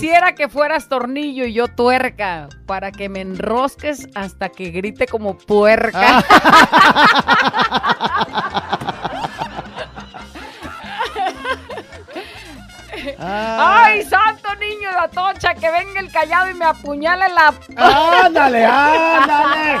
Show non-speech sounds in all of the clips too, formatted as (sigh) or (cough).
Quisiera que fueras tornillo y yo tuerca para que me enrosques hasta que grite como puerca. (laughs) ¡Ay, santo niño de Atocha! Que venga el callado y me apuñale la. ¡Ándale, ándale!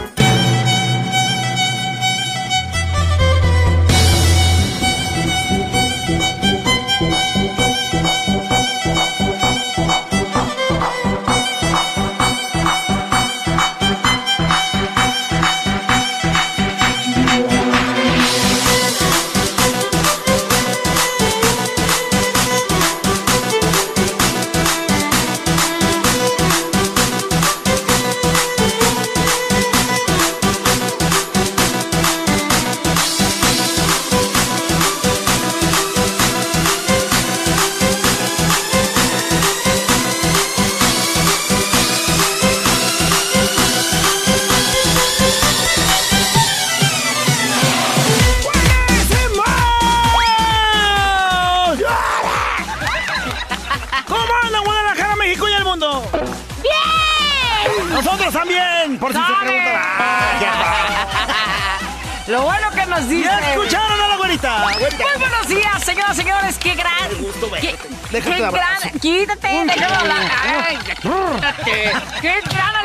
Güerita? Güerita. Muy buenos días, señoras y señores. Qué gran. Qué, Déjate qué de gran. Quítate, déjame hablar. Ay, quítate. Qué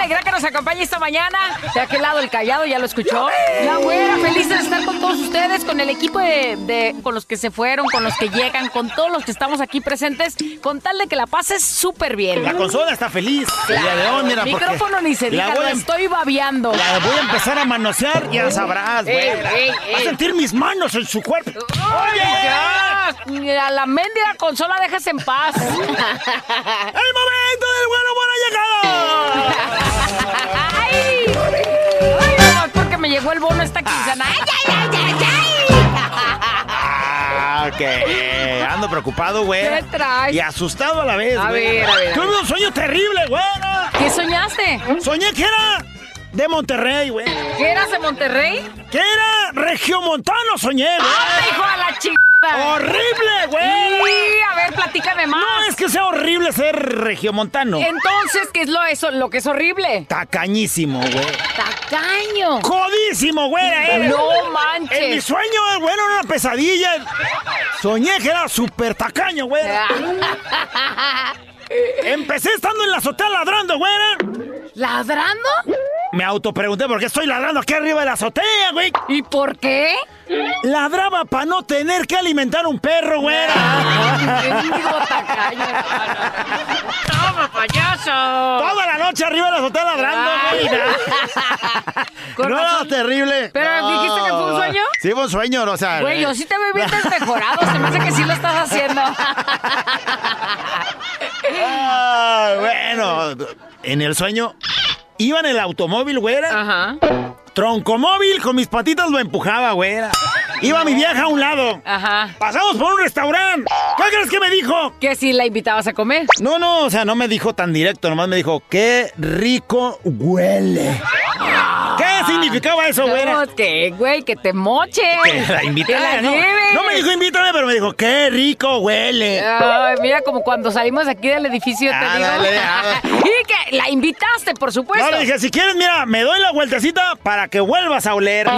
alegría que nos acompañe esta mañana. De aquel lado el callado, ya lo escuchó. La güera, feliz de estar con todos ustedes, con el equipo de, de- con los que se fueron, con los que llegan, con todos los que estamos aquí presentes, con tal de que la pases súper bien. La consola está feliz. El día de hoy, mira, Micrófono ni se diga, lo a- estoy babeando. La voy a empezar a manosear, ya sabrás, Ey, güera. ey, Va a sentir mis manos en su cuerpo. ¡Oye! Mira, la mendiga consola dejas en paz. (laughs) ¡El momento del bueno buena llegada! (laughs) llegó el bono esta quincena! ¡Ay, ay, ay, ay, Ah, ok. Ando preocupado, ay! güey. ¿Qué traes? Y asustado a la vez, A güey. ver, a ver, a Tuve un sueño terrible, güera. ¿Qué soñaste? Soñé que era de Monterrey, güey. ¿Que eras de Monterrey? Que era regiomontano, soñé, güey. ¡Ah, hijo de la chica! ¡Horrible, güey! Sí, a ver, platícame más. Es que sea horrible ser regiomontano. Entonces, ¿qué es lo, eso, lo que es horrible? Tacañísimo, güey. ¡Tacaño! ¡Jodísimo, güey! era. ¡No En mi manches! sueño, güey, era una pesadilla. Soñé que era súper tacaño, güey. (laughs) Empecé estando en la azotea ladrando, güey. ¿Ladrando? Me autopregunté por qué estoy ladrando aquí arriba de la azotea, güey. ¿Y por qué? Ladraba para no tener que alimentar un perro, (laughs) (laughs) tacaño. ¡Toma, payaso! Toda la noche arriba de la azotea ladrando, güey. (laughs) No, razón. terrible. ¿Pero dijiste que fue un sueño? Sí, fue un sueño, o sea. Güey, yo sí te veo bien desmejorado. Se me hace que sí lo estás haciendo. Ah, bueno, en el sueño iba en el automóvil, güera. Ajá. Troncomóvil con mis patitas lo empujaba, güera. Iba mi vieja a un lado. Ajá. Pasamos por un restaurante. ¿Qué crees que me dijo? Que si la invitabas a comer. No, no, o sea, no me dijo tan directo, nomás me dijo, qué rico huele. ¿Qué significaba eso, güera? No, que, güey, que te moche. Que la invitara, ¿no? lleves. No me dijo invítame, pero me dijo, qué rico huele. Ay, mira, como cuando salimos de aquí del edificio, te Ah, digo. dale, ah. (laughs) y que la invitaste, por supuesto. No, le dije, si quieres, mira, me doy la vueltecita para que vuelvas a oler. Codo,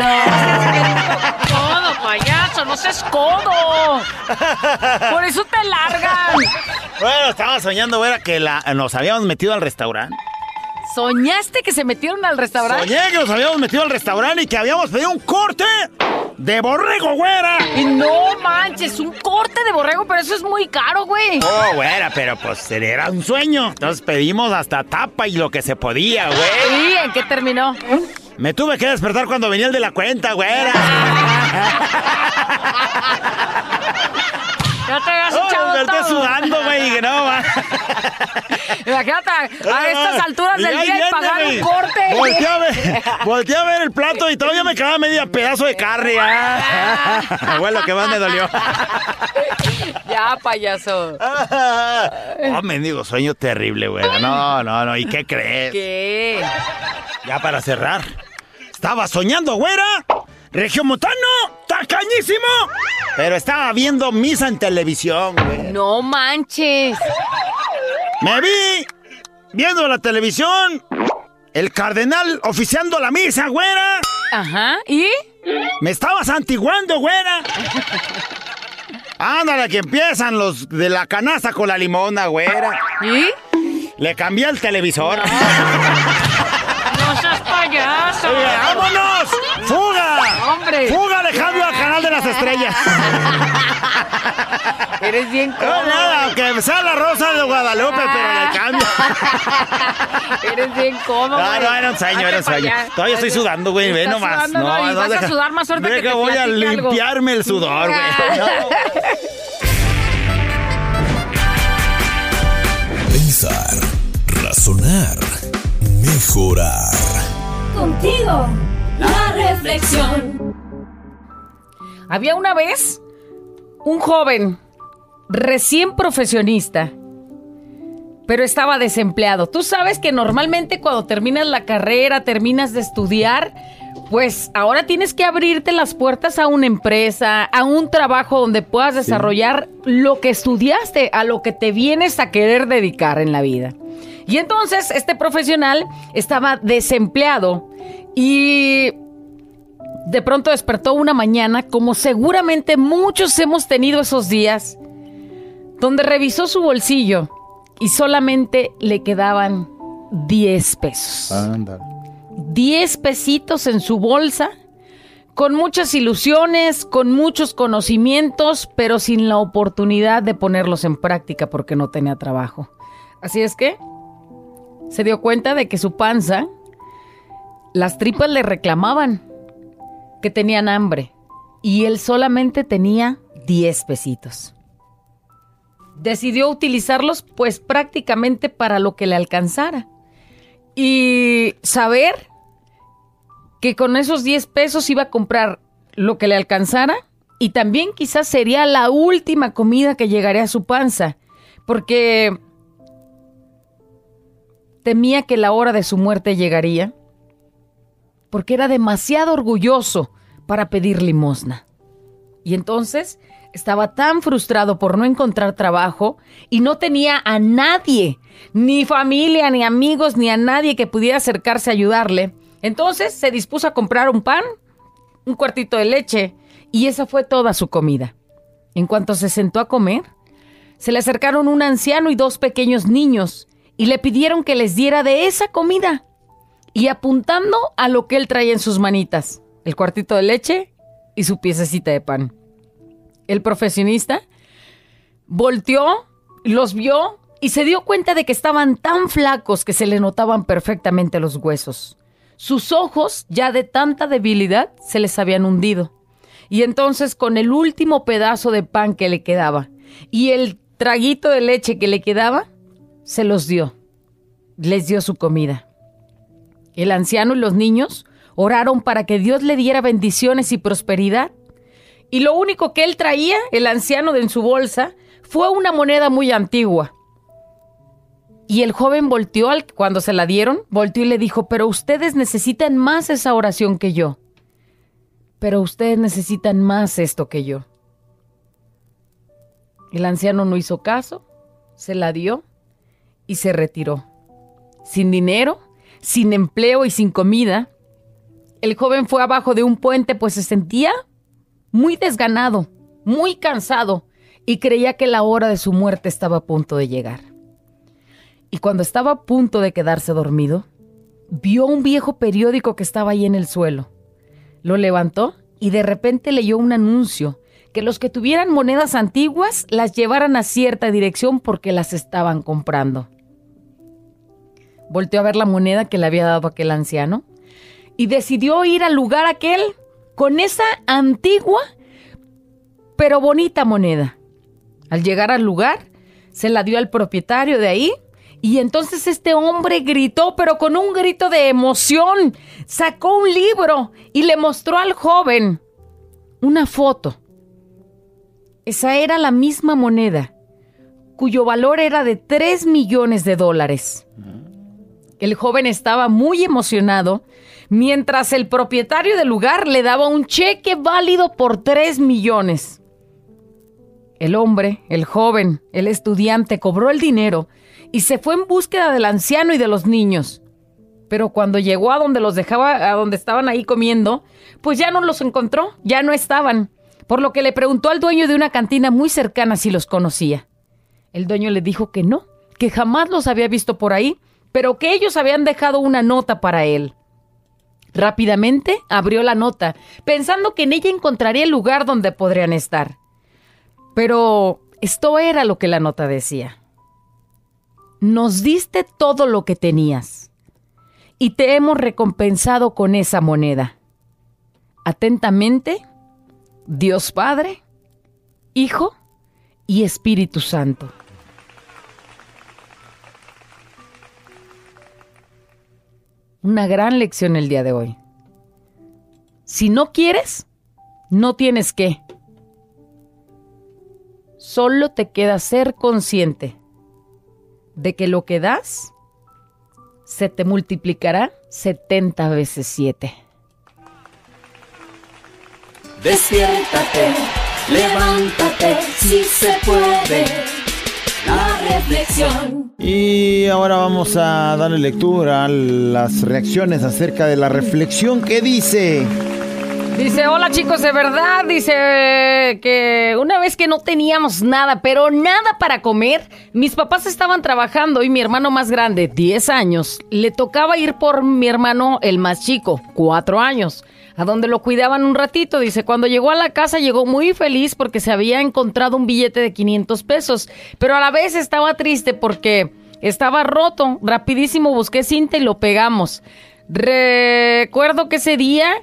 payaso, no seas codo. Por eso te largan. Bueno, estaba soñando, güera, que la, nos habíamos metido al restaurante. ¿Soñaste que se metieron al restaurante? Soñé que nos habíamos metido al restaurante y que habíamos pedido un corte de borrego, güera. Y no manches, un corte de borrego, pero eso es muy caro, güey. Oh, güera, pero pues era un sueño. Entonces pedimos hasta tapa y lo que se podía, güey. ¿Y en qué terminó? Me tuve que despertar cuando venía el de la cuenta, güera. Ya te echado me estoy todo. sudando, güey, que no, va. Imagínate, a estas alturas Y del día y viene, pagar güey. un corte. Volteé a ver, volteé a ver el plato y todavía me quedaba media pedazo de carne. Ah. Abuelo, que más me dolió. Ya, payaso. Oh, mendigo sueño terrible, güey. No, no, no. ¿Y qué crees? ¿Qué? Ya para cerrar. Estaba soñando, güera. Regiomontano, tacañísimo. Pero estaba viendo misa en televisión, güey. No manches. Me vi viendo la televisión. El cardenal oficiando la misa, güera. Ajá. ¿Y? Me estaba santiguando, güera. Ándale, que empiezan los de la canasta con la limona, güera. ¿Y? Le cambié el televisor. No ¡Fuga! Hombre. ¡Fuga! Le cambio al canal de las estrellas. (laughs) Eres bien No, cómodo. nada, que sea la rosa de Guadalupe, pero le cambio. (laughs) Eres bien cómodo. No, no, era un sueño, era un sueño. Todavía estoy sudando, güey, ve nomás. sudando, no, y vas a sudar más ahorita que te voy a limpiarme el sudor, güey. (laughs) No. Pensar, razonar, mejorar. Contigo, la reflexión. Había una vez un joven recién profesionista, pero estaba desempleado. Tú sabes que normalmente cuando terminas la carrera, terminas de estudiar, pues ahora tienes que abrirte las puertas a una empresa, a un trabajo donde puedas desarrollar lo que estudiaste, a lo que te vienes a querer dedicar en la vida. Y entonces este profesional estaba desempleado y de pronto despertó una mañana, como seguramente muchos hemos tenido esos días, donde revisó su bolsillo y solamente le quedaban 10 pesos. 10 pesitos en su bolsa, con muchas ilusiones, con muchos conocimientos, pero sin la oportunidad de ponerlos en práctica porque no tenía trabajo. Así es que se dio cuenta de que su panza, las tripas le reclamaban que tenían hambre y él solamente tenía 10 pesitos. Decidió utilizarlos pues prácticamente para lo que le alcanzara y saber que con esos 10 pesos iba a comprar lo que le alcanzara y también quizás sería la última comida que llegaría a su panza porque temía que la hora de su muerte llegaría porque era demasiado orgulloso para pedir limosna. Y entonces estaba tan frustrado por no encontrar trabajo y no tenía a nadie, ni familia, ni amigos, ni a nadie que pudiera acercarse a ayudarle. Entonces se dispuso a comprar un pan, un cuartito de leche, y esa fue toda su comida. En cuanto se sentó a comer, se le acercaron un anciano y dos pequeños niños y le pidieron que les diera de esa comida y apuntando a lo que él traía en sus manitas, el cuartito de leche y su piececita de pan. El profesionista volteó, los vio y se dio cuenta de que estaban tan flacos que se le notaban perfectamente los huesos. Sus ojos, ya de tanta debilidad, se les habían hundido. Y entonces con el último pedazo de pan que le quedaba y el traguito de leche que le quedaba, se los dio. Les dio su comida. El anciano y los niños oraron para que Dios le diera bendiciones y prosperidad. Y lo único que él traía, el anciano en su bolsa, fue una moneda muy antigua. Y el joven volteó al, cuando se la dieron, volteó y le dijo, pero ustedes necesitan más esa oración que yo. Pero ustedes necesitan más esto que yo. El anciano no hizo caso, se la dio y se retiró. Sin dinero, sin empleo y sin comida, el joven fue abajo de un puente pues se sentía muy desganado, muy cansado y creía que la hora de su muerte estaba a punto de llegar. Y cuando estaba a punto de quedarse dormido, vio un viejo periódico que estaba ahí en el suelo. Lo levantó y de repente leyó un anuncio que los que tuvieran monedas antiguas las llevaran a cierta dirección porque las estaban comprando. Volteó a ver la moneda que le había dado aquel anciano y decidió ir al lugar aquel con esa antigua pero bonita moneda. Al llegar al lugar, se la dio al propietario de ahí y entonces este hombre gritó, pero con un grito de emoción. Sacó un libro y le mostró al joven una foto. Esa era la misma moneda, cuyo valor era de 3 millones de dólares. El joven estaba muy emocionado, mientras el propietario del lugar le daba un cheque válido por 3 millones. El hombre, el joven, el estudiante cobró el dinero y se fue en búsqueda del anciano y de los niños. Pero cuando llegó a donde los dejaba, a donde estaban ahí comiendo, pues ya no los encontró, ya no estaban. Por lo que le preguntó al dueño de una cantina muy cercana si los conocía. El dueño le dijo que no, que jamás los había visto por ahí, pero que ellos habían dejado una nota para él. Rápidamente abrió la nota, pensando que en ella encontraría el lugar donde podrían estar. Pero esto era lo que la nota decía nos diste todo lo que tenías y te hemos recompensado con esa moneda. Atentamente, Dios Padre, Hijo y Espíritu Santo. Una gran lección el día de hoy. Si no quieres, no tienes que. Solo te queda ser consciente de que lo que das se te multiplicará 70 veces 7. Despiértate, levántate, si se puede. La reflexión. Y ahora vamos a darle lectura a las reacciones acerca de la reflexión que dice. Dice, hola chicos, de verdad, dice que una vez que no teníamos nada, pero nada para comer, mis papás estaban trabajando y mi hermano más grande, 10 años, le tocaba ir por mi hermano el más chico, 4 años, a donde lo cuidaban un ratito. Dice, cuando llegó a la casa llegó muy feliz porque se había encontrado un billete de 500 pesos, pero a la vez estaba triste porque estaba roto. Rapidísimo busqué cinta y lo pegamos. Recuerdo que ese día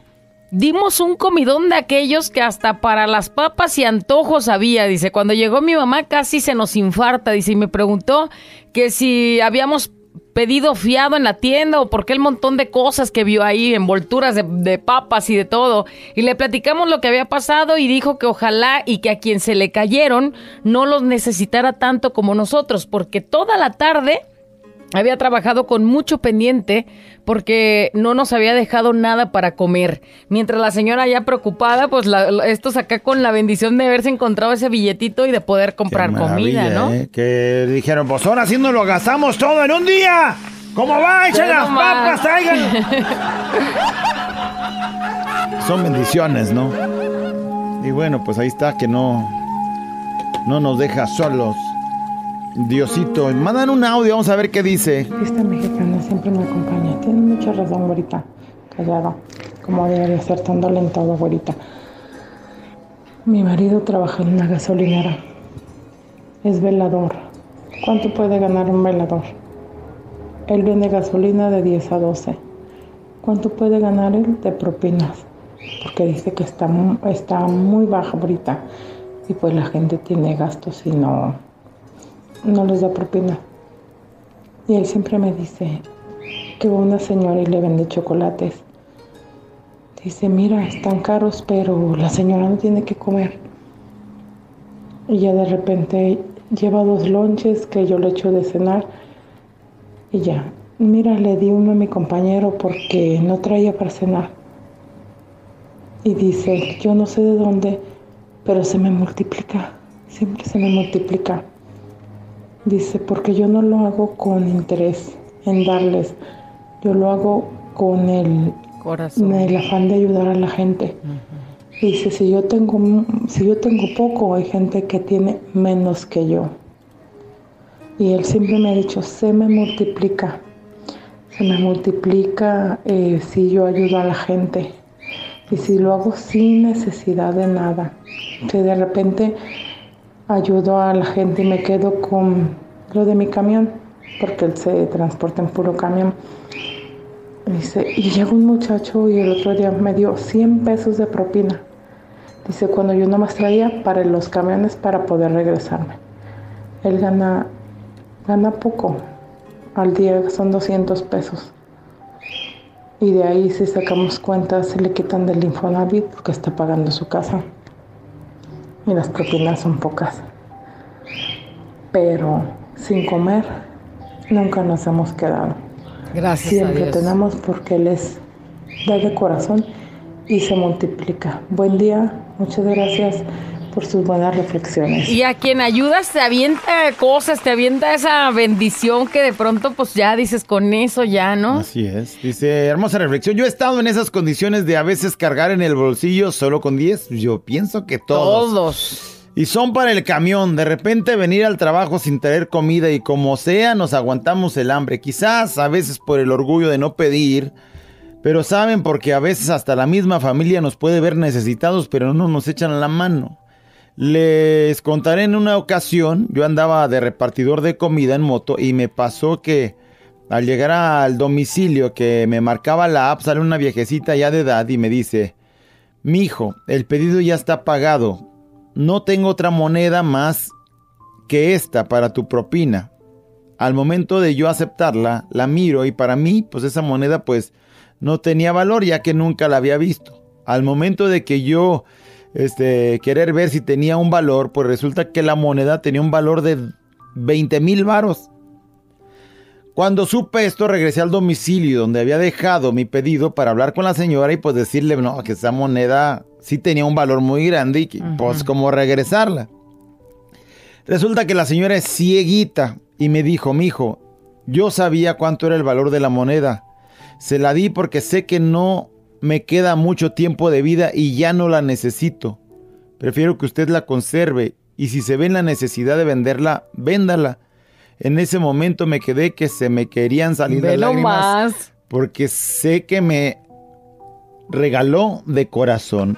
Dimos un comidón de aquellos que hasta para las papas y antojos había, dice. Cuando llegó mi mamá casi se nos infarta, dice, y me preguntó que si habíamos pedido fiado en la tienda o por qué el montón de cosas que vio ahí, envolturas de, de, papas y de todo. Y le platicamos lo que había pasado y dijo que ojalá y que a quien se le cayeron no los necesitara tanto como nosotros, porque toda la tarde había trabajado con mucho pendiente porque no nos había dejado nada para comer. Mientras la señora ya preocupada, pues estos acá con la bendición de haberse encontrado ese billetito y de poder comprar comida, ¿no? ¿eh? Que dijeron, pues ahora sí nos lo gastamos todo en un día. ¿Cómo va? Echen las papas, traigan. (laughs) Son bendiciones, ¿no? Y bueno, pues ahí está que no, no nos deja solos. Diosito, mandan un audio, vamos a ver qué dice. Esta mexicana siempre me acompaña. Tiene mucha razón, güerita. Callado. Como debería ser tan dolentado, güerita. Mi marido trabaja en una gasolinera. Es velador. ¿Cuánto puede ganar un velador? Él vende gasolina de 10 a 12. ¿Cuánto puede ganar él de propinas? Porque dice que está, está muy baja ahorita. Y pues la gente tiene gastos y no, no les da propina. Y él siempre me dice que va una señora y le vende chocolates. Dice, mira, están caros, pero la señora no tiene que comer. Y ya de repente lleva dos lonches que yo le echo de cenar. Y ya, mira, le di uno a mi compañero porque no traía para cenar. Y dice, yo no sé de dónde, pero se me multiplica. Siempre se me multiplica. Dice, porque yo no lo hago con interés en darles, yo lo hago con el, Corazón. el afán de ayudar a la gente. Dice, si yo, tengo, si yo tengo poco, hay gente que tiene menos que yo. Y él siempre me ha dicho, se me multiplica. Se me multiplica eh, si yo ayudo a la gente. Y si lo hago sin necesidad de nada. Que de repente ayudo a la gente y me quedo con lo de mi camión, porque él se transporta en puro camión. Dice, y llegó un muchacho y el otro día me dio 100 pesos de propina. Dice, cuando yo nomás traía para los camiones para poder regresarme. Él gana, gana poco. Al día son 200 pesos. Y de ahí si sacamos cuentas se le quitan del Infonavit porque está pagando su casa. Y las propinas son pocas. Pero sin comer nunca nos hemos quedado. Gracias Siempre a Dios. tenemos porque Él es da de corazón y se multiplica. Buen día, muchas gracias por sus buenas reflexiones. Y a quien ayudas te avienta cosas, te avienta esa bendición que de pronto pues ya dices con eso ya, ¿no? Así es. Dice, hermosa reflexión. Yo he estado en esas condiciones de a veces cargar en el bolsillo solo con 10. Yo pienso que todos. Todos. Y son para el camión. De repente venir al trabajo sin traer comida y como sea nos aguantamos el hambre. Quizás a veces por el orgullo de no pedir. Pero saben porque a veces hasta la misma familia nos puede ver necesitados pero no nos echan la mano. Les contaré en una ocasión, yo andaba de repartidor de comida en moto y me pasó que al llegar al domicilio que me marcaba la app sale una viejecita ya de edad y me dice, Mijo, el pedido ya está pagado. No tengo otra moneda más que esta para tu propina. Al momento de yo aceptarla, la miro y para mí, pues esa moneda pues no tenía valor ya que nunca la había visto. Al momento de que yo este, querer ver si tenía un valor, pues resulta que la moneda tenía un valor de 20 mil varos. Cuando supe esto, regresé al domicilio donde había dejado mi pedido para hablar con la señora y pues decirle, no, que esa moneda sí tenía un valor muy grande y que, pues como regresarla. Resulta que la señora es cieguita y me dijo, mijo, yo sabía cuánto era el valor de la moneda. Se la di porque sé que no me queda mucho tiempo de vida y ya no la necesito. Prefiero que usted la conserve y si se ve en la necesidad de venderla, véndala. En ese momento me quedé que se me querían salir Ve las lágrimas porque sé que me regaló de corazón.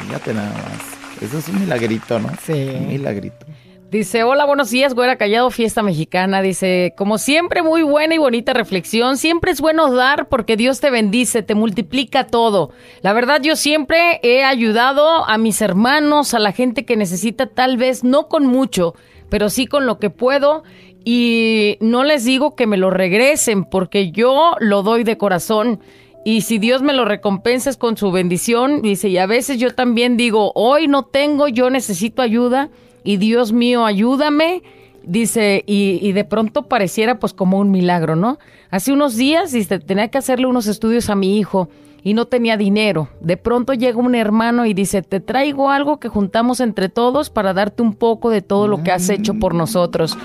Fíjate nada más. Eso es un milagrito, ¿no? Sí. Un milagrito. Dice, hola, buenos días, güera callado, fiesta mexicana. Dice, como siempre, muy buena y bonita reflexión. Siempre es bueno dar porque Dios te bendice, te multiplica todo. La verdad, yo siempre he ayudado a mis hermanos, a la gente que necesita, tal vez no con mucho, pero sí con lo que puedo. Y no les digo que me lo regresen porque yo lo doy de corazón. Y si Dios me lo recompensa es con su bendición, dice, y a veces yo también digo, hoy no tengo, yo necesito ayuda y Dios mío, ayúdame. Dice, y, y de pronto pareciera pues como un milagro, ¿no? Hace unos días, dice, tenía que hacerle unos estudios a mi hijo y no tenía dinero. De pronto llega un hermano y dice, te traigo algo que juntamos entre todos para darte un poco de todo lo que has hecho por nosotros.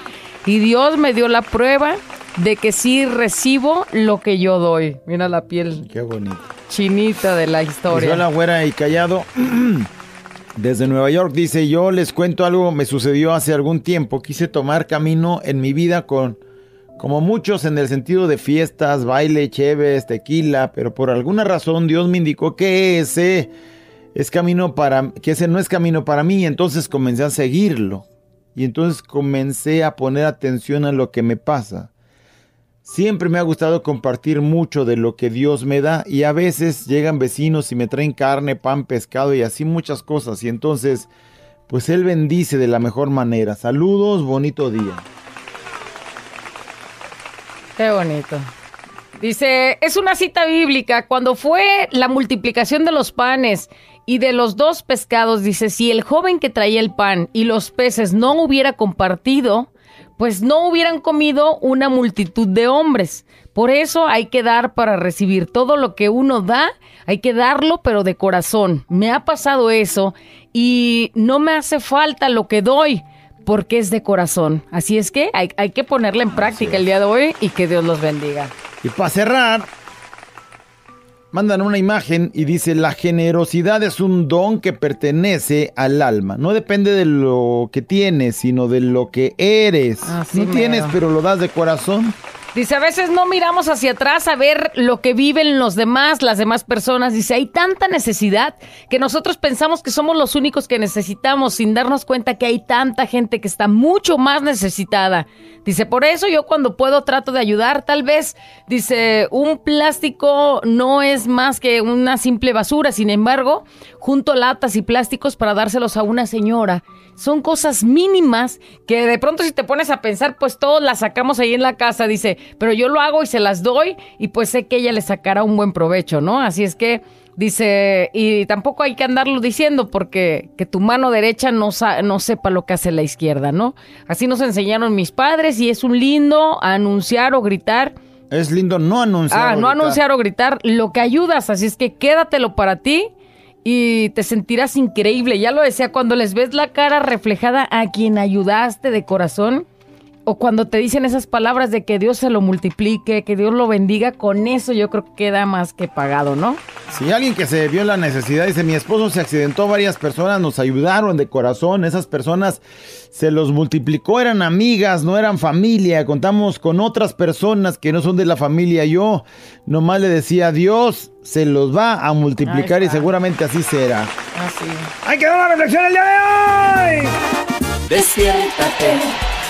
Y Dios me dio la prueba de que sí recibo lo que yo doy. Mira la piel Qué bonito. chinita de la historia. hola, güera y callado. (clears throat) Desde Nueva York dice, yo les cuento algo, me sucedió hace algún tiempo. Quise tomar camino en mi vida con, como muchos, en el sentido de fiestas, baile, cheves, tequila, pero por alguna razón Dios me indicó que ese es camino para, que ese no es camino para mí. Entonces comencé a seguirlo. Y entonces comencé a poner atención a lo que me pasa. Siempre me ha gustado compartir mucho de lo que Dios me da y a veces llegan vecinos y me traen carne, pan, pescado y así muchas cosas y entonces pues Él bendice de la mejor manera. Saludos, bonito día. Qué bonito. Dice, es una cita bíblica. Cuando fue la multiplicación de los panes y de los dos pescados, dice, si el joven que traía el pan y los peces no hubiera compartido, pues no hubieran comido una multitud de hombres. Por eso hay que dar para recibir todo lo que uno da, hay que darlo, pero de corazón. Me ha pasado eso y no me hace falta lo que doy porque es de corazón. Así es que hay, hay que ponerla en práctica el día de hoy y que Dios los bendiga. Y para cerrar, mandan una imagen y dice, la generosidad es un don que pertenece al alma. No depende de lo que tienes, sino de lo que eres. Así no tienes, pero lo das de corazón. Dice, a veces no miramos hacia atrás a ver lo que viven los demás, las demás personas. Dice, hay tanta necesidad que nosotros pensamos que somos los únicos que necesitamos sin darnos cuenta que hay tanta gente que está mucho más necesitada. Dice, por eso yo cuando puedo trato de ayudar. Tal vez, dice, un plástico no es más que una simple basura. Sin embargo, junto latas y plásticos para dárselos a una señora. Son cosas mínimas que de pronto si te pones a pensar, pues todos las sacamos ahí en la casa, dice, pero yo lo hago y se las doy y pues sé que ella le sacará un buen provecho, ¿no? Así es que dice, y tampoco hay que andarlo diciendo porque que tu mano derecha no, no sepa lo que hace la izquierda, ¿no? Así nos enseñaron mis padres y es un lindo anunciar o gritar. Es lindo no anunciar. Ah, no anunciar o gritar lo que ayudas, así es que quédatelo para ti y te sentirás increíble. Ya lo decía, cuando les ves la cara reflejada a quien ayudaste de corazón, o cuando te dicen esas palabras de que Dios se lo multiplique, que Dios lo bendiga, con eso yo creo que queda más que pagado, ¿no? Si alguien que se vio la necesidad dice, mi esposo se accidentó, varias personas nos ayudaron de corazón, esas personas se los multiplicó, eran amigas, no eran familia, contamos con otras personas que no son de la familia, yo nomás le decía, Dios se los va a multiplicar y seguramente así será. Así. ¡Hay que dar una reflexión el día de hoy! Despiértate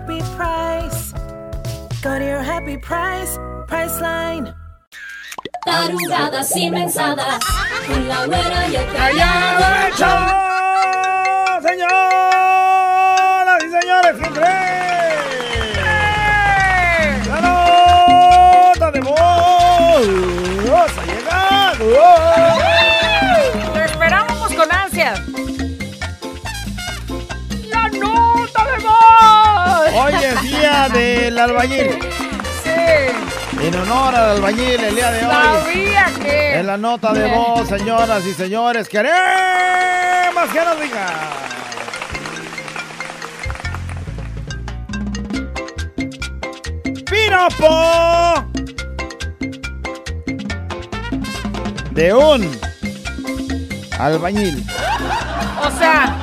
happy price. Go to your happy price, Priceline. Tarugadas y mensadas con la güera y el callado. Señoras y señores, siempre. Del albañil. Sí. En honor al albañil el día de hoy. Sabía que. En la nota de voz, señoras y señores, queremos que nos diga. ¡Piropo! De un albañil. O sea,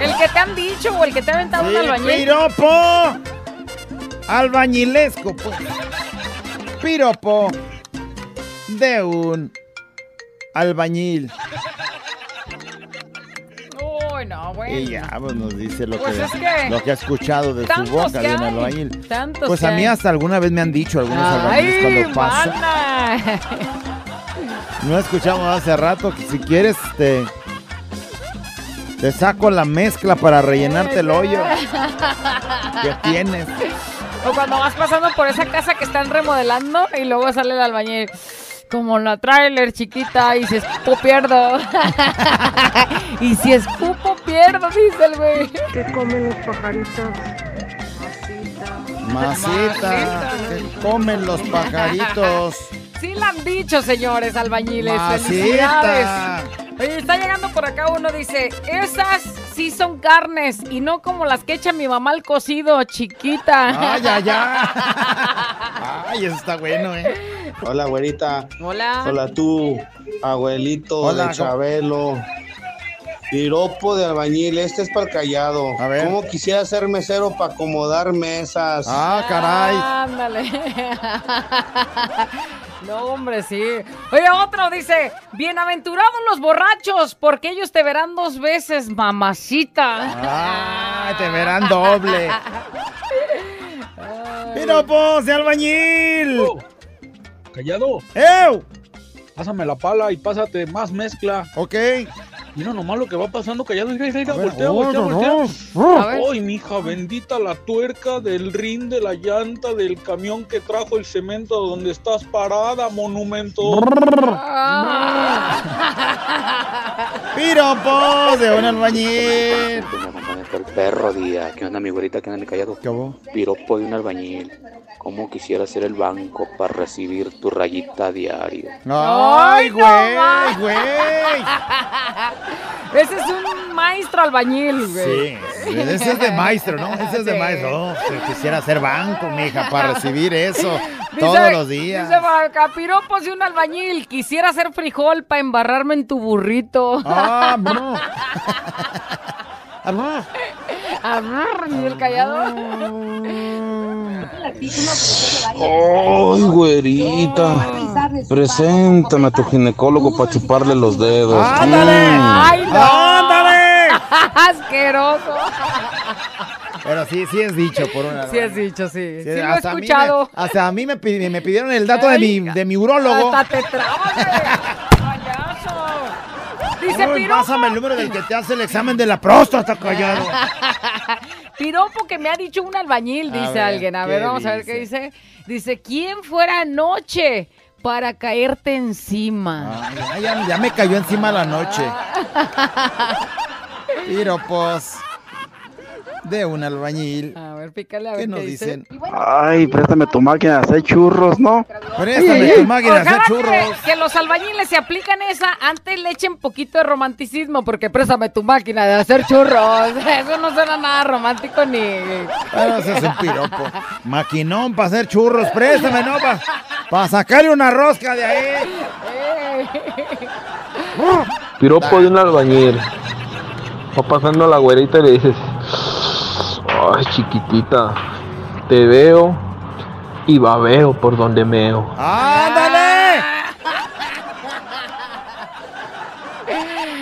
el que te han dicho o el que te ha aventado Sí, un albañil. Piropo albañilesco, pues. Piropo de un albañil. Uy, no, bueno. Y ya, pues nos dice lo, Pues que, es que lo que ha escuchado de su boca de un albañil. Pues a mí hasta alguna vez me han dicho algunos albañiles cuando paso. mana. No escuchamos hace rato que si quieres te, te saco la mezcla para rellenarte el hoyo que tienes. O cuando vas pasando por esa casa que están remodelando y luego sale el albañil. Como la trailer chiquita y si escupo pierdo. (laughs) y si escupo pierdo, dice el güey. ¿Qué comen los pajaritos? Masita, que comen los pajaritos. (laughs) Sí la han dicho, señores albañiles. Felicidades. Masita. Oye, está llegando por acá uno, dice, esas sí son carnes y no como las que echa mi mamá al cocido, chiquita. Ay, ay, ay. (laughs) Ay, eso está bueno, ¿eh? Hola, güerita. Hola. Hola, tú, abuelito Hola, de Chabelo. Piropo de albañil, este es para el callado. A ver. ¿Cómo quisiera ser mesero para acomodar mesas? Ah, caray. Ándale. (laughs) No, hombre, sí. Oye, otro dice, bienaventurados los borrachos, porque ellos te verán dos veces, mamacita. Ay, te verán doble. Piropo de albañil. Callado, ¡Ew! pásame la pala y pásate más mezcla. Ok. Mira nomás lo que va pasando, callado. Mira, mira, ver, voltea, oh, voltea, no, voltea. no. Ay, mija, bendita la tuerca del rin de la llanta del camión que trajo el cemento donde estás parada, monumento. (laughs) Piropo de un albañil. el perro día. ¿Qué onda, mi güerita? ¿Qué onda, mi callado? ¿Qué? Piropo de un albañil. Cómo quisiera ser el banco para recibir tu rayita diario. Ay, no güey, güey. (laughs) Ese es un maestro albañil, güey. Sí, (laughs) ese es de maestro, ¿no? Ese es de Sí. maestro. Oh, quisiera ser banco, mija, para (laughs) recibir eso Dice- todos los días. Dice Vaca, piropos de un albañil. Quisiera hacer frijol para embarrarme en tu burrito. Ah, no. Y el callado. (laughs) Ay, güerita. Preséntame a tu ginecólogo para chuparle los dedos. ¡Ándale! Mm. ¡Ay, no! ¡Ándale! (laughs) ¡Asqueroso! Pero sí, sí es dicho por una. Sí has dicho, sí. Sí, lo he hasta a mí me- escuchado. hasta a mí me, me pidieron el dato de mi, de mi urólogo. Hasta te trabas. (laughs) Dice Uy, piropo. pásame el número del que te hace el examen de la próstata, callado. (laughs) Piropo que me ha dicho un albañil, A dice ver, alguien. A ¿qué ver, vamos a ver qué dice. Dice, ¿quién fuera anoche para caerte encima? Ay, ya, ya me cayó encima la noche. (laughs) Piropos de un albañil. A ver, pícale a ver ¿Qué qué, nos dice. dicen? Ay, préstame tu máquina de hacer churros, ¿no? Préstame tu máquina de hacer churros. Que, que los albañiles se aplican esa, antes le echen poquito de romanticismo, porque préstame tu máquina de hacer churros. (laughs) Eso no suena nada romántico ni. Ah, ese es un piropo. Maquinón para hacer churros, préstame, ¿no? Para sacarle una rosca de ahí. Piropo de un albañil. Va pasando a la güerita y le dices, ay chiquitita, te veo y babeo por donde meo. ¡Ándale!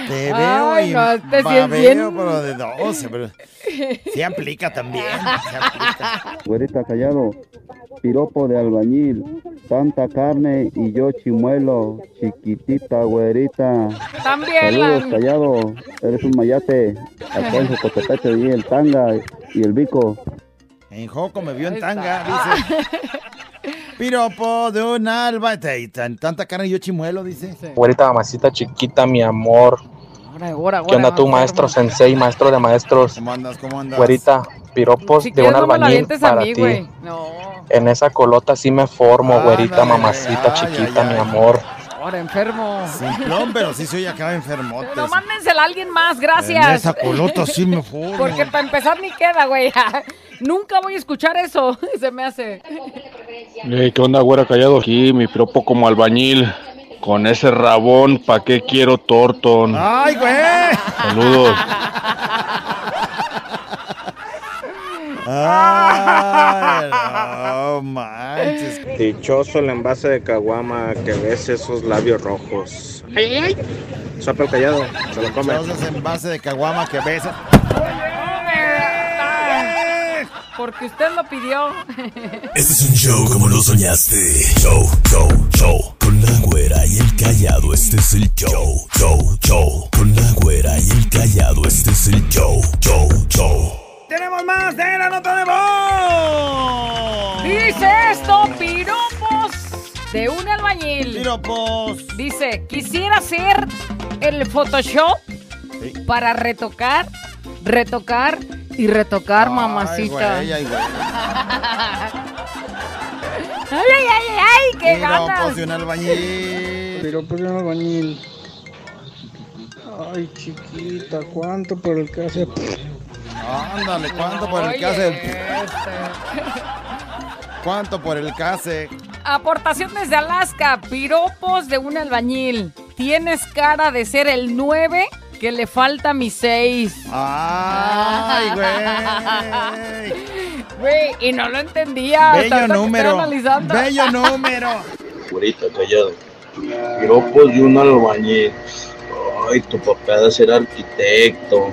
Te veo Ay, y no, es babeo, bien- pero de 12, pero sí aplica también. aplica. Güerita callado, piropo de albañil, tanta carne y yo chimuelo, chiquitita güerita. También Saludos la- callado, eres un mayate, acá en Jocotepete vi el tanga y el bico. En Joco me vio en tanga, dice. (laughs) Piropo de un alba. y tan- Tanta carne y yo chimuelo, dice. Güerita, mamacita chiquita, mi amor. Ahora, ahora, ¿Qué onda tú, maestro sensei, maestro de maestros? ¿Cómo andas? ¿Cómo andas? Güerita, piropos Si de un no albañil a para mí, ti. güey. No. En esa colota sí me formo, güerita, Ándale, mamacita ay, chiquita, ay, mi amor. Ahora, enfermo. Simplón, pero sí soy acá enfermote. No, mándensela a alguien más, En gracias. esa colota sí me (laughs) fue. Porque para empezar ni queda, güey. (laughs) Nunca voy a escuchar eso. (laughs) Se me hace. ¿Qué onda, güera callado? Aquí, mi piropo como albañil. Con ese rabón, ¿pa' qué quiero tortón? ¡Ay, güey! Saludos. Ay, no manches. Dichoso el envase de caguama que ves esos labios rojos. Sopa el callado, se lo come. Entonces, en base de caguama que besa. Porque usted lo pidió. Este es un show como lo soñaste. Show, show, show. Con la güera y el callado, este es el show, show, show. Con la güera y el callado, este es el show, show, show. ¡Tenemos más de la nota de voz! Dice esto, piropos de un albañil. Piropos. Dice, quisiera hacer el Photoshop para retocar, retocar y retocar, mamacita. Ay, güey, ay, güey. (laughs) Ay, ay, ay, ay, qué ganas. Piropos de un albañil. Piropos de un albañil. Ay, chiquita, ¿cuánto por el que hace? Ándale, ¿cuánto por el que hace? este. ¿Cuánto por el que hace? Aportación desde Alaska, piropos de un albañil. Tienes cara de ser el 9 que le falta mi 6. Ay, güey. (laughs) Güey, y no lo entendía. Bello número. estoy analizando. Bello (laughs) número. Güerita, callado. Piropos de un albañil. Ay, tu papá ha de ser arquitecto.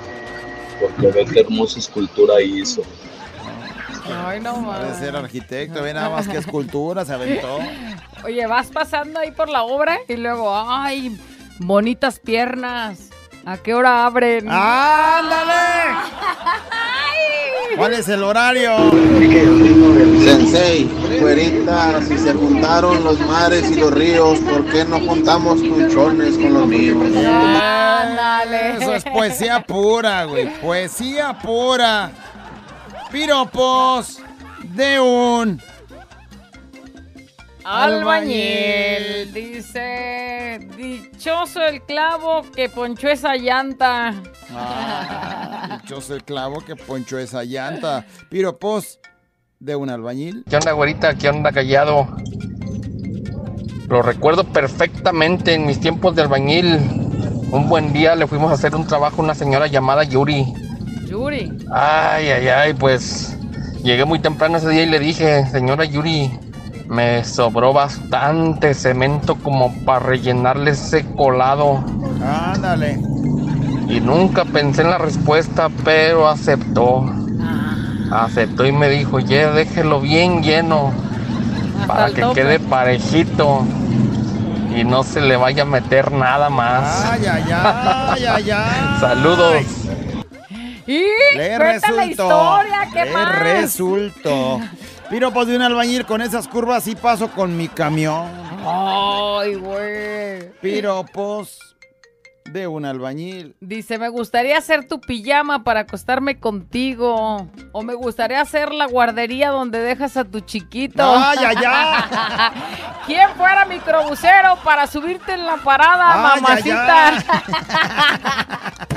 Porque ve qué hermosa escultura hizo. Ay, no mames. ser arquitecto, ve nada más que escultura, se aventó. (laughs) Oye, vas pasando ahí por la obra y luego, ay, bonitas piernas. ¿A qué hora abren? ¡Ándale! ¿Cuál es el horario? Sensei, güerita, si se juntaron los mares y los ríos, ¿por qué no juntamos tuchones con los míos? Ándale. Eso es poesía pura, güey. Poesía pura. Piropos de un Albañil. Dice, dichoso el clavo que ponchó esa llanta. Ah, (laughs) dichoso el clavo que ponchó esa llanta. Piropos de un albañil. ¿Qué onda, güerita? ¿Qué onda, callado? Lo recuerdo perfectamente en mis tiempos de albañil. Un buen día le fuimos a hacer un trabajo a una señora llamada Yuri. Yuri. Ay, ay, ay, pues llegué muy temprano ese día y le dije, señora Yuri, me sobró bastante cemento como para rellenarle ese colado. Ándale. Y nunca pensé en la respuesta, pero aceptó. Aceptó y me dijo, ya déjelo bien lleno para que tope. quede parejito y no se le vaya a meter nada más. Ay, ay, ay, ay, ay. (laughs) Saludos. Y Le cuenta la historia, ¿qué Le más? resultó. Piropos de un albañil con esas curvas y paso con mi camión. Ay, güey. Piropos de un albañil. Dice, me gustaría hacer tu pijama para acostarme contigo. O me gustaría hacer la guardería donde dejas a tu chiquito. ¡Ay, ay, ay! (laughs) ¿Quién fuera microbusero para subirte en la parada, ¡Ay, ay, mamacita?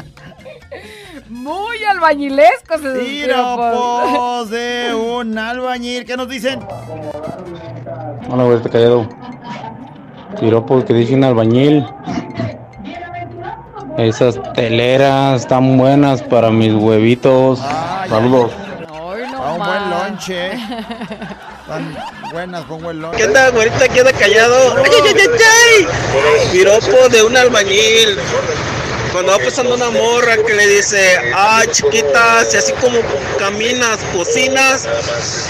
(laughs) Muy albañilesco ese Piropos de un albañil. ¿Qué nos dicen? Hola, güey, este callado. Piropos que dicen albañil. Esas teleras están buenas para mis huevitos. Saludos. A un buen lonche. Tan buenas, con buen lonche. ¿Qué onda, güerita? ¿Qué onda callado? ¡Ay, ay, ay, ay, ay! Piropo de un albañil. Cuando va pasando una morra que le dice, ah, chiquita, si así como caminas, cocinas,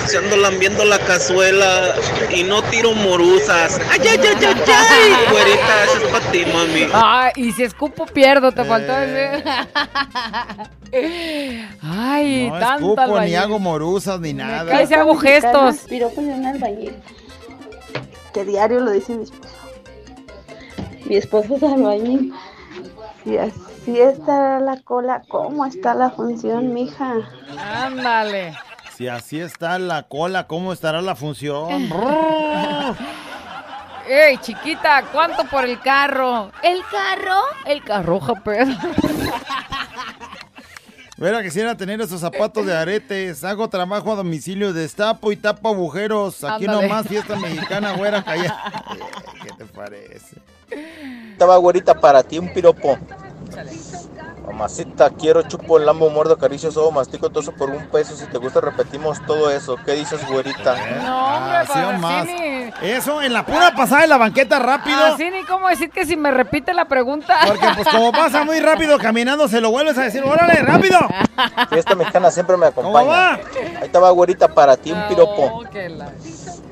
se ando lambiendo la cazuela y no tiro morusas. ¡Ay, ay, ay, ay, ay! (laughs) Güerita, eso es para ti, mami. Ah, y si escupo pierdo, te faltó Eh. decir. Ay, No tanta escupo, ni hago morusas, ni nada. cae, se hago gestos. Piropos de un albañil. Que diario lo dice mi esposo. Mi esposo es albañil. Si así está la cola, ¿cómo está la función, mija? Ándale. Si así está la cola, ¿cómo estará la función? (laughs) Ey, chiquita, ¿cuánto por el carro? ¿El carro? El carro, Pedro. Mira, quisiera tener esos zapatos de aretes. Hago trabajo a domicilio, destapo y tapo agujeros. Aquí Ándale. nomás fiesta mexicana, güera, calla. (laughs) ¿Qué te parece? Estaba güerita para ti un piropo. Mamacita, quiero chupo el lambo, muerdo, acaricio, sobo, mastico, toso por un peso. Si te gusta, repetimos todo eso. ¿Qué dices, güerita? No, hombre, Así para más. ni- Eso, en la pura pasada de la banqueta rápido. Así ni cómo decir que si me repite la pregunta. Porque pues como pasa muy rápido caminando, se lo vuelves a decir, órale, rápido. (laughs) Fiesta mexicana siempre me acompaña. ¿Cómo va? Ahí estaba güerita para ti un piropo.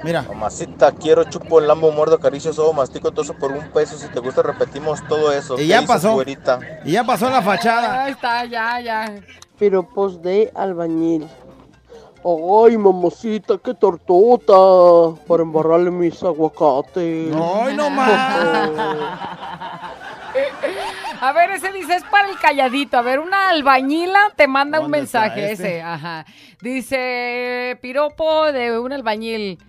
Mira. Mamacita, quiero chupo el lambo, muerdo, acaricio, sobo, mastico, toso por un peso. Si te gusta, repetimos todo eso. Y ¿Qué ya dices, pasó. güerita? Y ya pasó la fachada. Ahí está, ya, ya. Piropos de albañil. Ay, mamacita, qué tortota. Para embarrarle mis aguacates. Ay, no (laughs) más. A ver, ese dice, es para el calladito. A ver, una albañila te manda un ¿Dónde está mensaje este? ese. Ajá. Dice, piropo de un albañil.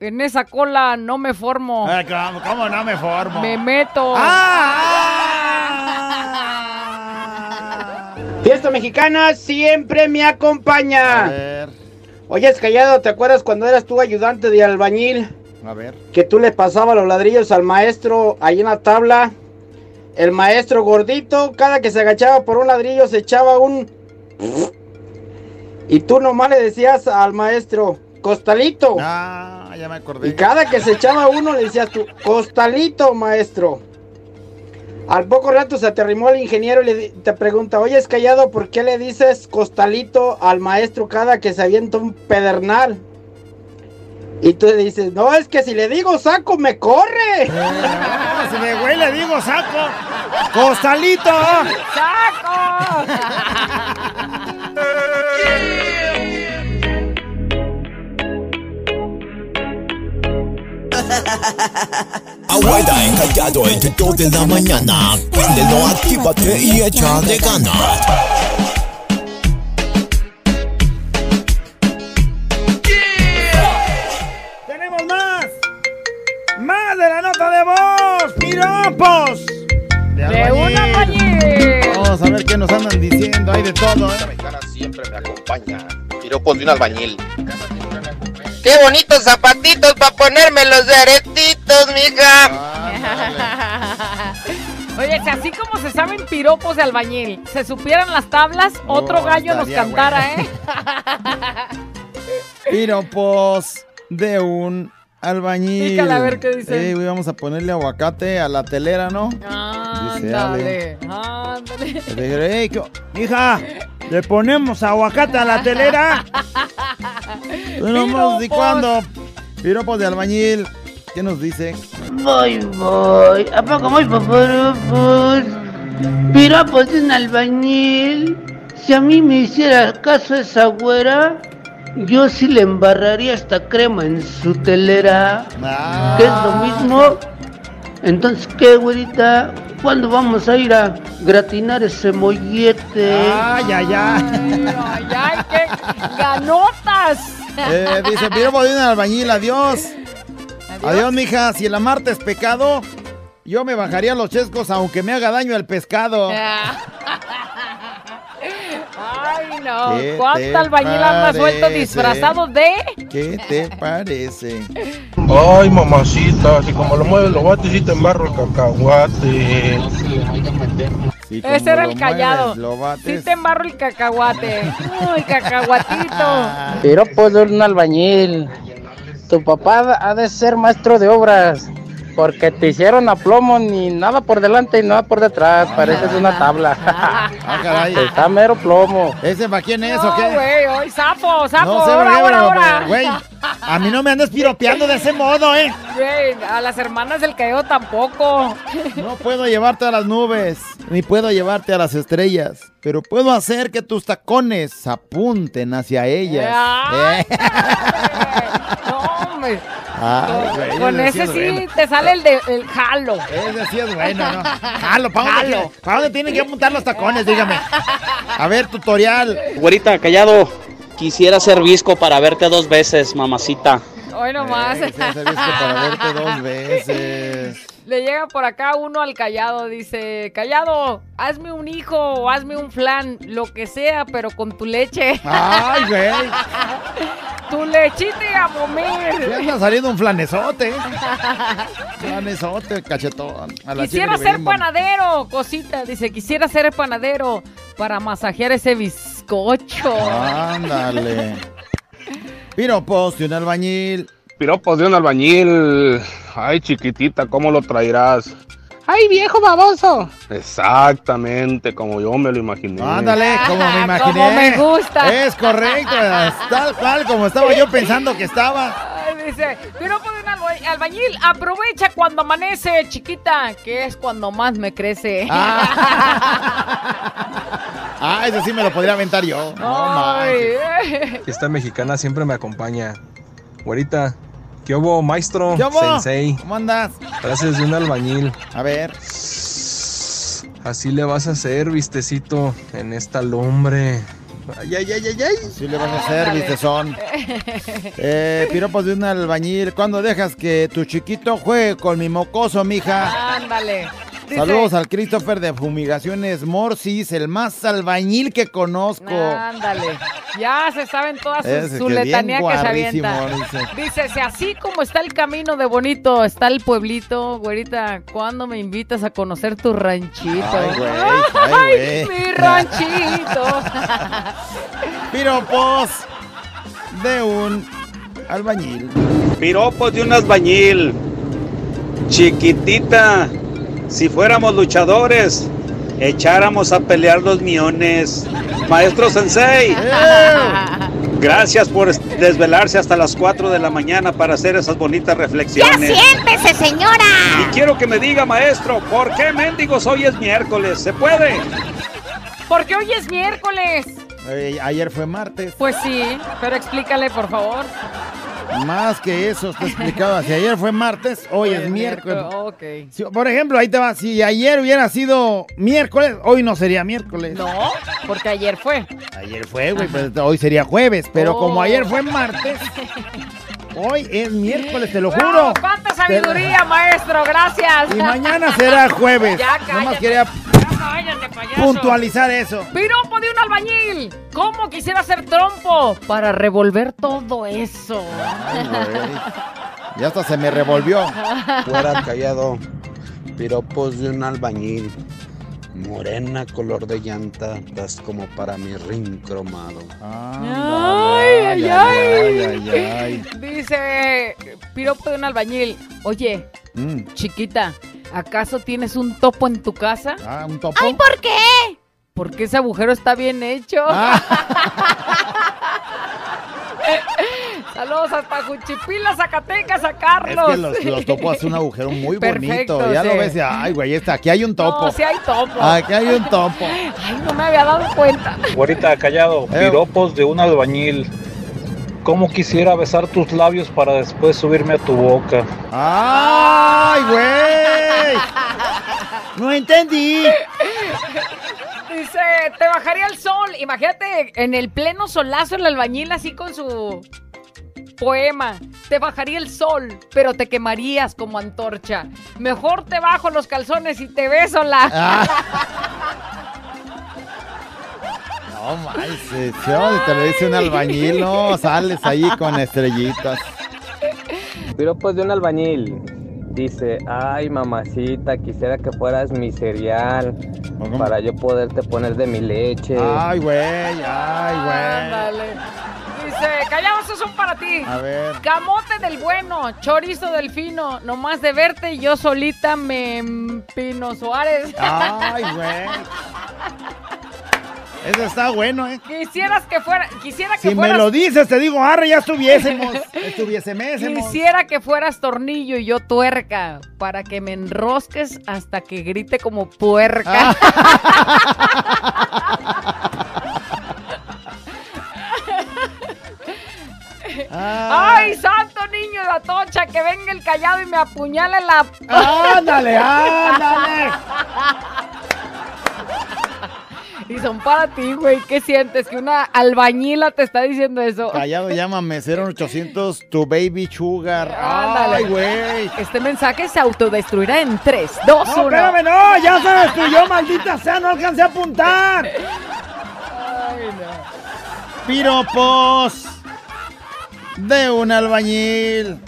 En esa cola no me formo. ¿cómo, cómo no me formo? Me meto. Fiesta mexicana siempre me acompaña. A ver, Oye, callado, ¿te acuerdas cuando eras tu ayudante de albañil? a ver. Que tú le pasabas los ladrillos al maestro ahí en la tabla. El maestro gordito, cada que se agachaba por un ladrillo se echaba un... Y tú nomás le decías al maestro, costalito. Ah, ya me acordé. Y cada que se echaba uno le decías tú, costalito, maestro. Al poco rato se te arrimó el ingeniero y le te pregunta, oye, es callado, ¿por qué le dices costalito al maestro cada que se avienta un pedernal? Y tú le dices, no, es que si le digo saco, me corre. Ah, (laughs) si me güey le digo saco. ¡Costalito! ¡Saco! (laughs) Abuela encallado entre 2 de la mañana. Préndelo, actívate y echa de ganas. ¡Tenemos más! ¡Piropos! De un albañil. Vamos a ver qué nos andan diciendo. Hay de todo, ¿eh? mexicana siempre me acompaña. Piropos de un albañil. Qué bonitos zapatitos para ponerme los de aretitos, mija. Oye, si así como se saben piropos de albañil, se supieran las tablas, otro Oh, gallo nos cantara, ¿eh? (laughs) Piropos de un albañil. Pícale a ver qué dice. Vamos a ponerle aguacate a la telera, ¿no? Ándale, ándale. Le dije, "Ey, ¿qué- Mija, ¿le ponemos aguacate a la telera? (laughs) Di Piropos. cuándo. Piropos de albañil. ¿Qué nos dice? Voy, voy. ¿A poco voy, paparopos? Piropos de un albañil. Si a mí me hiciera caso esa güera, yo sí le embarraría esta crema en su telera. Que es lo mismo. Entonces, ¿qué, güerita? ¿Cuándo vamos a ir a gratinar ese mollete? Ay, ay, ay. Ay, ay, qué ganotas. Eh, dice, piropo de un albañil, adiós. Adiós, mija. Si el amarte es pecado, yo me bajaría los chescos aunque me haga daño el pescado. (laughs) Ay, no. ¿Qué te ¿Cuánto albañil anda suelto disfrazado de? ¿Qué te parece? Ay, mamacita, así como lo mueves los bates y te embarro el cacahuate. Sí, Ese era lo el callado. mueves, lo bates. Sí te embarro el cacahuate. (laughs) Uy, cacahuatito. Piropos de un albañil. Tu papá ha de ser maestro de obras. Porque te hicieron a plomo ni nada por delante y nada por detrás. Pareces una tabla. Ah, caray. Está mero plomo. ¿Ese para quién es o qué? güey, hoy sapo, sapo, No sé, ahora, güey, ahora, güey, a mí no me andes piropeando de ese modo, ¿eh? Güey, a las hermanas del cayó tampoco. No puedo llevarte a las nubes, ni puedo llevarte a las estrellas, pero puedo hacer que tus tacones apunten hacia ellas. Eh. No. Ay, güey, Con ese sí bueno. te sale el de el jalo. Ese sí es bueno, ¿no? Jalo, ¿para dónde, Jalo. tiene- ¿para dónde tienen que apuntar los tacones? Dígame. A ver, tutorial. Güerita, callado. Quisiera ser visco para verte dos veces, mamacita. Hoy nomás. Eh, quisiera ser visco para verte dos veces. Le llega por acá uno al callado, dice, callado, hazme un hijo o hazme un flan, lo que sea, pero con tu leche. Ay, (laughs) güey. tu lechita a Ya comer. anda saliendo un flanesote. Flanesote, cachetón. A la Quisiera ser panadero, cosita, dice, quisiera ser panadero para masajear ese bizcocho. Ándale. Piropos de un albañil. Piropos de un albañil. Ay, chiquitita, ¿cómo lo traerás? ¡Ay, viejo baboso! Exactamente, como yo me lo imaginé. Ándale, como me imaginé. Ah, Como me gusta. Es correcto, es tal cual como estaba yo pensando que estaba. Ay, Dice, pero por un alba- albañil, aprovecha cuando amanece, chiquita, que es cuando más me crece. Ah, ese sí me lo podría aventar yo. No. Esta mexicana siempre me acompaña. Güerita, ¿qué hubo, maestro? ¿Qué hubo? Sensei. ¿Cómo andas? Frases de un albañil. A ver. Así le vas a hacer, vistecito, en esta lumbre. Ay, ay, ay, ay, ay. Sí le van a hacer, vistezón. (laughs) Eh, piropos de un albañil. ¿Cuándo dejas que tu chiquito juegue con mi mocoso, mija? Ándale. Dice, Saludos al Christopher de Fumigaciones Morsis, el más albañil que conozco. Ándale. Ya se saben todas sus, su que letanía que se avienta. dice. Dice, si así como está el camino de bonito, está el pueblito, güerita, ¿cuándo me invitas a conocer tu ranchito? Ay, güey, ay, güey. mi ranchito. (laughs) Piropos de un albañil. Piropos de un albañil. Chiquitita, si fuéramos luchadores, echáramos a pelear los miones. Maestro Sensei, gracias por desvelarse hasta las 4 de la mañana para hacer esas bonitas reflexiones. siéntese, señora! Y quiero que me diga, maestro, ¿por qué mendigos hoy es miércoles? ¿Se puede? Porque hoy es miércoles. Eh, ayer fue martes. Pues sí, pero explícale, por favor. Más que eso está explicado. Si ayer fue martes, hoy es miércoles. Si- por ejemplo, ahí te va. Si ayer hubiera sido miércoles, hoy no sería miércoles. No, porque ayer fue. Ayer fue, güey, pero hoy sería jueves. Pero como Oh. ayer fue martes, (laughs) Hoy es miércoles, te lo Wow, juro. ¡Cuánta sabiduría, maestro! Gracias. Y mañana será jueves. Ya Nomás cállate. quería Ya cállate, payaso. puntualizar eso. Piropo de un albañil. ¿Cómo quisiera ser trompo para revolver todo eso? Ay. Ya hasta se me revolvió. (laughs) Fuera callado. Piropos de un albañil. Morena color de llanta. Das como para mi rin cromado. Ay, ay, ay. ay, ay. Dice Piropo de un albañil. Oye, Mm. chiquita, ¿acaso tienes un topo en tu casa? Ah, un topo. ¡Ay, ¿por qué? Porque ese agujero está bien hecho. (laughs) Saludos hasta Juchipila, Zacatecas, a Es Carlos. que los, los topos hacen un agujero muy Perfecto, bonito. Ya sí. lo ves, ay, güey, está, aquí hay un topo. No, sí hay topo. Aquí hay un topo. Ay, no me había dado cuenta. Güerita, callado. Eh. Piropos de un albañil. ¿Cómo quisiera besar tus labios para después subirme a tu boca? ¡Ay, güey! No entendí. Dice, te bajaría el sol. Imagínate en el pleno solazo el albañil así con su poema. Te bajaría el sol, pero te quemarías como antorcha. Mejor te bajo los calzones y te beso la... Ah. (laughs) No, manches, yo, te lo dice un albañil, no, sales ahí con estrellitas. Piropos de un albañil. Dice, ay mamacita, quisiera que fueras mi cereal para yo poderte poner de mi leche. Ay, güey, ay, güey. Dice, callados, son para ti. A ver. Camote del bueno, chorizo del fino. Nomás de verte yo solita me empino Suárez. Ay, güey. Eso está bueno, ¿eh? Quisieras que fuera, quisiera que Si me fueras lo dices, te digo, arre, ya estuviésemos. (laughs) Estuviésemos. Quisiera que fueras tornillo y yo tuerca para que me enrosques hasta que grite como puerca. (laughs) Ay, santo niño de la tocha, que venga el callado y me apuñale la. (laughs) Ándale, ándale. Y son para ti, güey. ¿Qué sientes? Que una albañila te está diciendo eso. Callado, llámame 0800 tu baby sugar. Ándale. Ay, güey. Este mensaje se autodestruirá en 3, 2, 1. No, espérame, no, ya se destruyó, maldita sea, no alcancé a apuntar. Piropos de un albañil.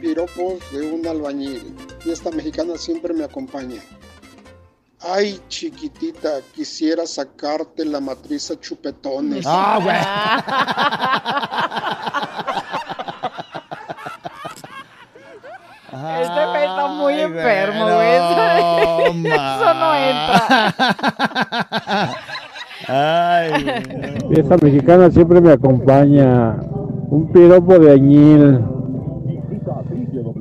Piropos de un albañil. Fiesta mexicana siempre me acompaña. Ay, chiquitita, quisiera sacarte la matriz a chupetones. Ah, güey. Este güey está muy (laughs) Ay, enfermo, güey, no, Eso no entra. Ay. Fiesta mexicana siempre me acompaña. Un piropo de añil.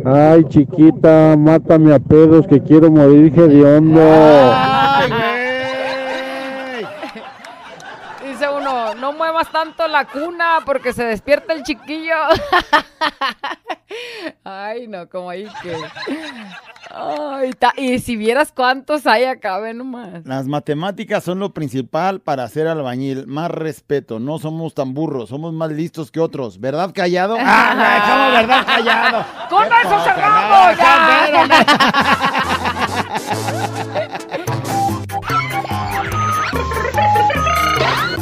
Ay, chiquita, mátame a pedos que quiero morir hediondo. Ay, güey. Dice uno, no la cuna porque se despierta el chiquillo. (laughs) Ay, no, como ahí que. Ay, ta- y si vieras cuántos hay acá, ve nomás. Las matemáticas son lo principal para ser albañil. Más respeto, no somos tan burros, somos más listos que otros. ¿Verdad, callado? (laughs) ¡Ah, cómo verdad, callado! Con eso cerramos, (laughs)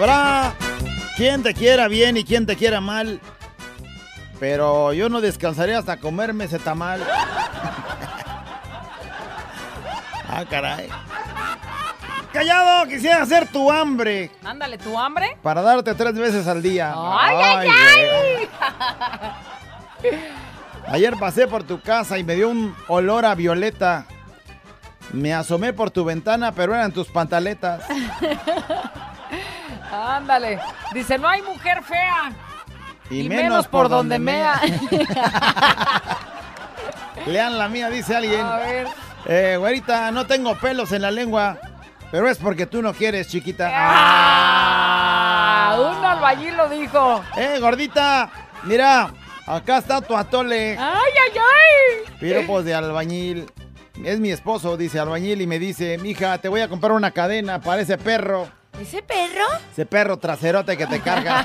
Habrá quien te quiera bien y quien te quiera mal. Pero yo no descansaré hasta comerme ese tamal. (laughs) ah, caray. Callado, quisiera hacer tu hambre Ándale, ¿tu hambre? para darte tres veces al día. ¡Ay, ay, ay! (laughs) Ayer pasé por tu casa y me dio un olor a violeta. Me asomé por tu ventana, pero eran tus pantaletas. (laughs) Ándale. Dice, no hay mujer fea. Y, Y, menos, por donde mea. (laughs) Lean la mía, dice alguien. A ver. Eh, güerita, no tengo pelos en la lengua, pero es porque tú no quieres, chiquita. Ah, un albañil lo dijo. Eh, gordita, mira, acá está tu atole. Ay, ay, ay. Piropos de albañil. Es mi esposo, dice albañil, y me dice, mija, te voy a comprar una cadena para ese perro. ¿Ese perro? Ese perro traserote que te carga.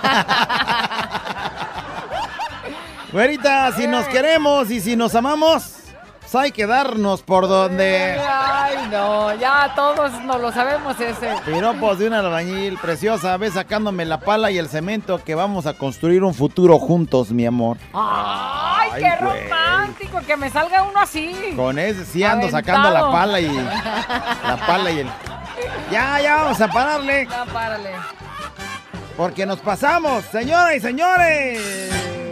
Güerita, si nos queremos y si nos amamos, pues hay que darnos por donde. Ay, no, ya todos nos lo sabemos ese. Piropos de un albañil, preciosa, ve sacándome la pala y el cemento que vamos a construir un futuro juntos, mi amor. Ay, Ay, qué güey. romántico, que me salga uno así. Con ese sí ando sacando la pala y. (laughs) La pala y el. Ya, ya, vamos a pararle. Ya, párale. Porque nos pasamos, señoras y señores.